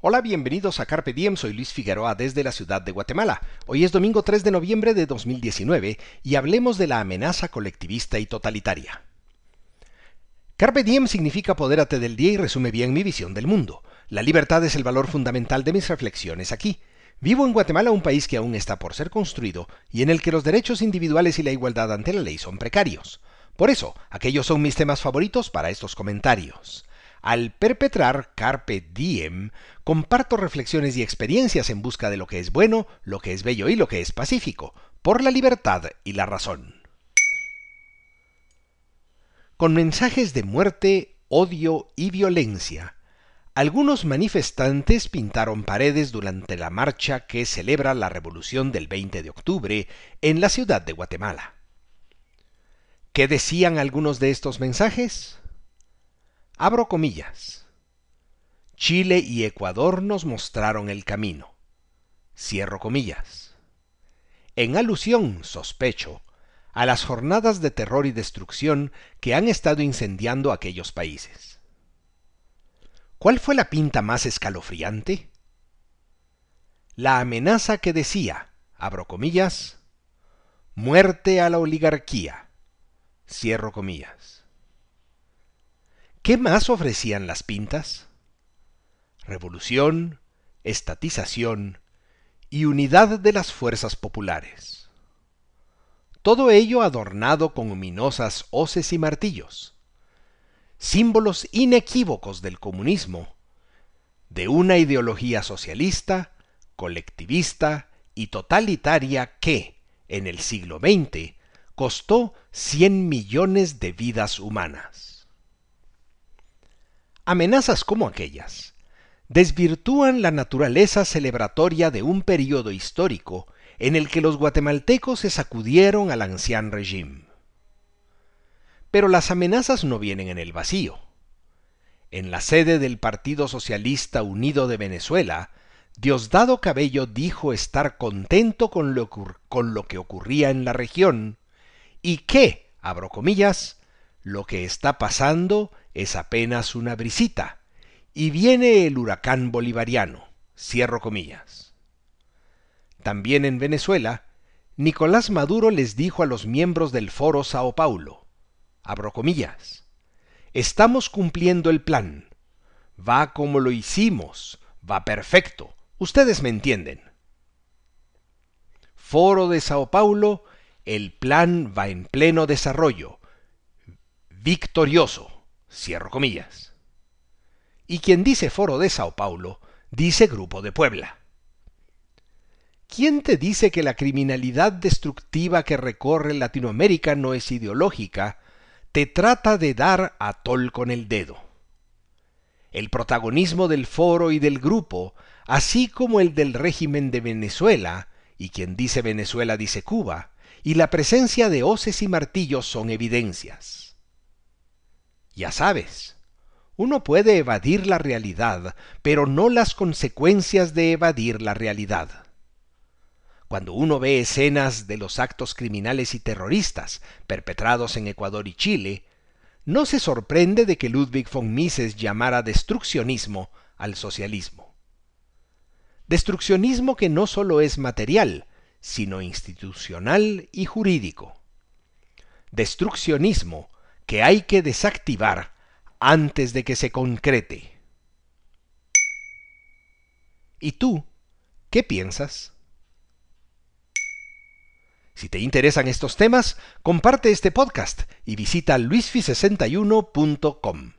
Hola, bienvenidos a Carpe Diem, soy Luis Figueroa desde la ciudad de Guatemala. Hoy es domingo 3 de noviembre de 2019 y hablemos de la amenaza colectivista y totalitaria. Carpe Diem significa apodérate del día y resume bien mi visión del mundo. La libertad es el valor fundamental de mis reflexiones aquí. Vivo en Guatemala, un país que aún está por ser construido y en el que los derechos individuales y la igualdad ante la ley son precarios. Por eso, aquellos son mis temas favoritos para estos comentarios. Al perpetrar Carpe Diem, comparto reflexiones y experiencias en busca de lo que es bueno, lo que es bello y lo que es pacífico, por la libertad y la razón. Con mensajes de muerte, odio y violencia, algunos manifestantes pintaron paredes durante la marcha que celebra la revolución del 20 de octubre en la ciudad de Guatemala. ¿Qué decían algunos de estos mensajes? Abro comillas. Chile y Ecuador nos mostraron el camino. Cierro comillas. En alusión, sospecho, a las jornadas de terror y destrucción que han estado incendiando aquellos países. ¿Cuál fue la pinta más escalofriante? La amenaza que decía, abro comillas, muerte a la oligarquía, cierro comillas. ¿Qué más ofrecían las pintas? Revolución, estatización y unidad de las fuerzas populares. Todo ello adornado con ominosas hoces y martillos, símbolos inequívocos del comunismo, de una ideología socialista, colectivista y totalitaria que, en el siglo XX, costó 100 millones de vidas humanas. Amenazas como aquellas desvirtúan la naturaleza celebratoria de un periodo histórico en el que los guatemaltecos se sacudieron al anciano régimen. Pero las amenazas no vienen en el vacío. En la sede del Partido Socialista Unido de Venezuela, Diosdado Cabello dijo estar contento con lo, con lo que ocurría en la región y que, abro comillas, lo que está pasando es apenas una brisita, y viene el huracán bolivariano. Cierro comillas. También en Venezuela, Nicolás Maduro les dijo a los miembros del Foro Sao Paulo, abro comillas, estamos cumpliendo el plan, va como lo hicimos, va perfecto, ustedes me entienden. Foro de Sao Paulo, el plan va en pleno desarrollo, victorioso. Cierro comillas. Y quien dice Foro de Sao Paulo, dice Grupo de Puebla. ¿Quién te dice que la criminalidad destructiva que recorre Latinoamérica no es ideológica? Te trata de dar a tol con el dedo. El protagonismo del foro y del grupo, así como el del régimen de Venezuela, y quien dice Venezuela dice Cuba, y la presencia de hoces y martillos son evidencias. Ya sabes, uno puede evadir la realidad, pero no las consecuencias de evadir la realidad. Cuando uno ve escenas de los actos criminales y terroristas perpetrados en Ecuador y Chile, no se sorprende de que Ludwig von Mises llamara destruccionismo al socialismo. Destruccionismo que no solo es material, sino institucional y jurídico. Destruccionismo que hay que desactivar antes de que se concrete. ¿Y tú qué piensas? Si te interesan estos temas, comparte este podcast y visita luisfi61.com.